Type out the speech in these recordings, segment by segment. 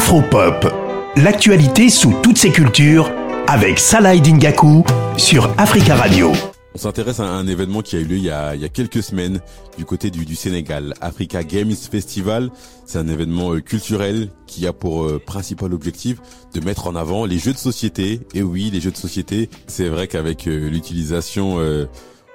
Afropop, l'actualité sous toutes ses cultures avec Salah Dingaku sur Africa Radio. On s'intéresse à un événement qui a eu lieu il y a, quelques semaines du côté du, Sénégal. Africa Games Festival, c'est un événement euh, culturel qui a pour euh, principal objectif de mettre en avant les jeux de société. Et oui, les jeux de société, c'est vrai qu'avec euh, l'utilisation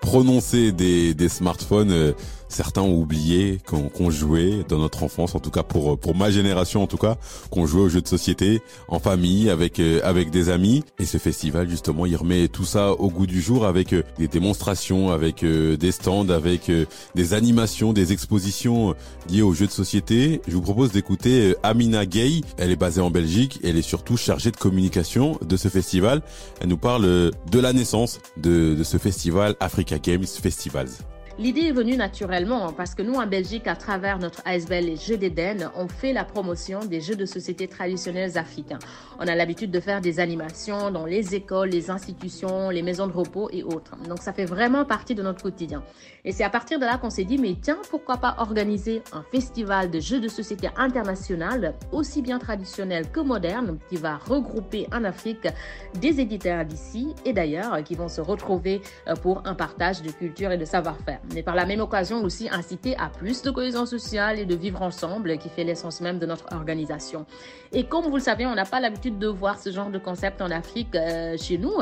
prononcée des, des smartphones, certains ont oublié qu'on jouait dans notre enfance, en tout cas pour pour ma génération en tout cas, qu'on jouait aux jeux de société en famille avec euh, avec des amis. Et ce festival justement, il remet tout ça au goût du jour avec euh, des démonstrations, avec euh, des stands, avec des animations, des expositions liées aux jeux de société. Je vous propose d'écouter Amina Gay. Elle est basée en Belgique. Elle est surtout chargée de communication de ce festival. Elle nous parle de la naissance de, de ce festival Africa Games Festivals. L'idée est venue naturellement parce que nous, en Belgique, à travers notre ASBL les Jeux d'Éden, on fait la promotion des jeux de société traditionnels africains. On a l'habitude de faire des animations dans les écoles, les institutions, les maisons de repos et autres. Donc, ça fait vraiment partie de notre quotidien. Et c'est à partir de là qu'on s'est dit, mais tiens, pourquoi pas organiser un festival de jeux de société international, aussi bien traditionnel que moderne, qui va regrouper en Afrique des éditeurs d'ici et d'ailleurs, qui vont se retrouver euh, pour un partage de culture et de savoir-faire mais par la même occasion aussi inciter à plus de cohésion sociale et de vivre ensemble qui fait l'essence même de notre organisation. Et comme vous le savez, on n'a pas l'habitude de voir ce genre de concept en Afrique euh, chez nous.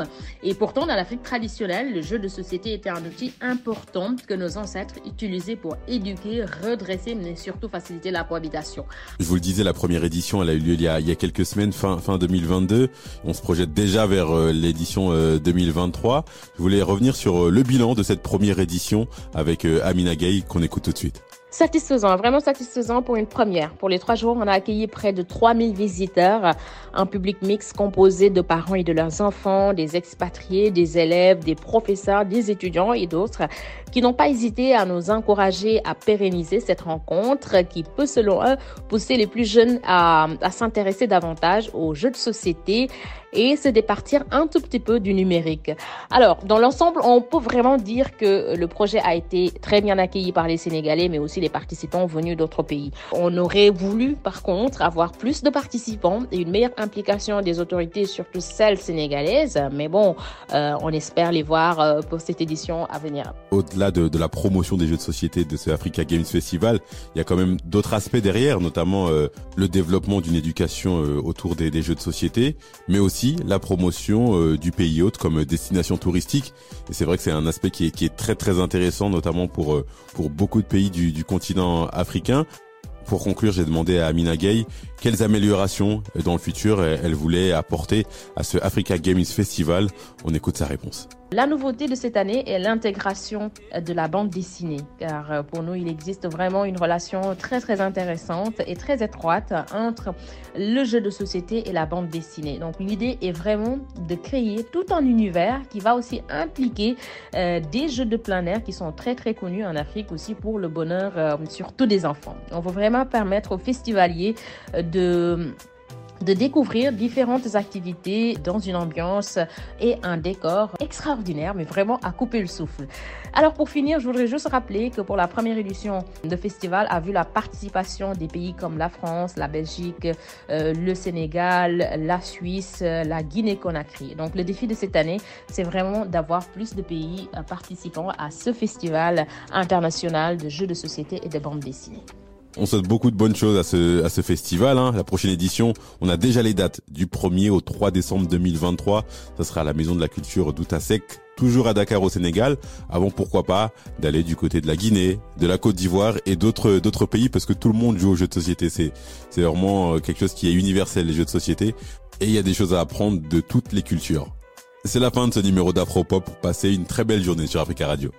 Et pourtant, dans l'Afrique traditionnelle, le jeu de société était un outil important que nos ancêtres utilisaient pour éduquer, redresser, mais surtout faciliter la cohabitation. Je vous le disais, la première édition, elle a eu lieu il y a, quelques semaines, fin, fin 2022. On se projette déjà vers euh, l'édition 2023. Euh, Je voulais revenir sur le bilan de cette première édition avec euh, Amina Gay qu'on écoute tout de suite. Satisfaisant, vraiment satisfaisant pour une première. Pour les trois jours, on a accueilli près de 3000 visiteurs, un public mix composé de parents et de leurs enfants, des expatriés, des élèves, des professeurs, des étudiants et d'autres qui n'ont pas hésité à nous encourager à pérenniser cette rencontre qui peut, selon eux, pousser les plus jeunes à s'intéresser davantage aux jeux de société et se départir un tout petit peu du numérique. Alors, dans l'ensemble, on peut vraiment dire que le projet a été très bien accueilli par les Sénégalais, mais aussi les participants venus d'autres pays. On aurait voulu, par contre, avoir plus de participants et une meilleure implication des autorités, surtout celles sénégalaises, mais bon, euh, on espère les voir euh, pour cette édition à venir. Au-delà de, la promotion des jeux de société de ce Africa Games Festival, il y a quand même d'autres aspects derrière, notamment euh, le développement d'une éducation autour des, jeux de société, mais aussi la promotion du pays hôte comme destination touristique. Et c'est vrai que c'est un aspect qui est, très très intéressant, notamment pour pour beaucoup de pays du, du continent africain. Pour conclure, j'ai demandé à Amina Gay quelles améliorations euh, dans le futur elle voulait apporter à ce Africa Games Festival. On écoute sa réponse. La nouveauté de cette année est l'intégration de la bande dessinée, car euh, pour nous, il existe vraiment une relation très très intéressante et très étroite entre le jeu de société et la bande dessinée. Donc l'idée est vraiment de créer tout un univers qui va aussi impliquer euh, des jeux de plein air qui sont très très connus en Afrique aussi pour le bonheur euh, surtout des enfants. On veut vraiment permettre aux festivaliers de de découvrir différentes activités dans une ambiance et un décor extraordinaire, mais vraiment à couper le souffle. Alors pour finir, je voudrais juste rappeler que pour la première édition de festival a vu la participation des pays comme la France, la Belgique, euh, le Sénégal, la Suisse, la Guinée-Conakry. Donc le défi de cette année, c'est vraiment d'avoir plus de pays euh, participants à ce festival international de jeux de société et de bandes dessinées. On souhaite beaucoup de bonnes choses à ce, festival. Hein. La prochaine édition, on a déjà les dates du 1er au 3 décembre 2023. Ça sera à la Maison de la Culture d'Outasek, toujours à Dakar au Sénégal. Avant, pourquoi pas, d'aller du côté de la Guinée, de la Côte d'Ivoire et d'autres pays parce que tout le monde joue aux jeux de société. C'est c'est vraiment euh, quelque chose qui est universel les jeux de société et il y a des choses à apprendre de toutes les cultures. C'est la fin de ce numéro d'Afropop pour passer une très belle journée sur Africa Radio.